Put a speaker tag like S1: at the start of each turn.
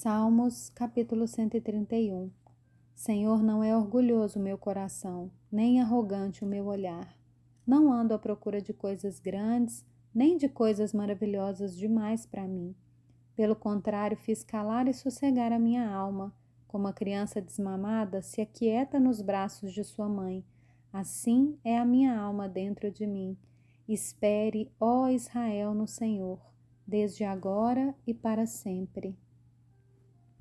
S1: Salmos, capítulo 131 Senhor, não é orgulhoso o meu coração, nem arrogante o meu olhar. Não ando à procura de coisas grandes, nem de coisas maravilhosas demais para mim. Pelo contrário, fiz calar e sossegar a minha alma, como a criança desmamada se aquieta nos braços de sua mãe. Assim é a minha alma dentro de mim. Espere, ó Israel, no Senhor, desde agora e para sempre.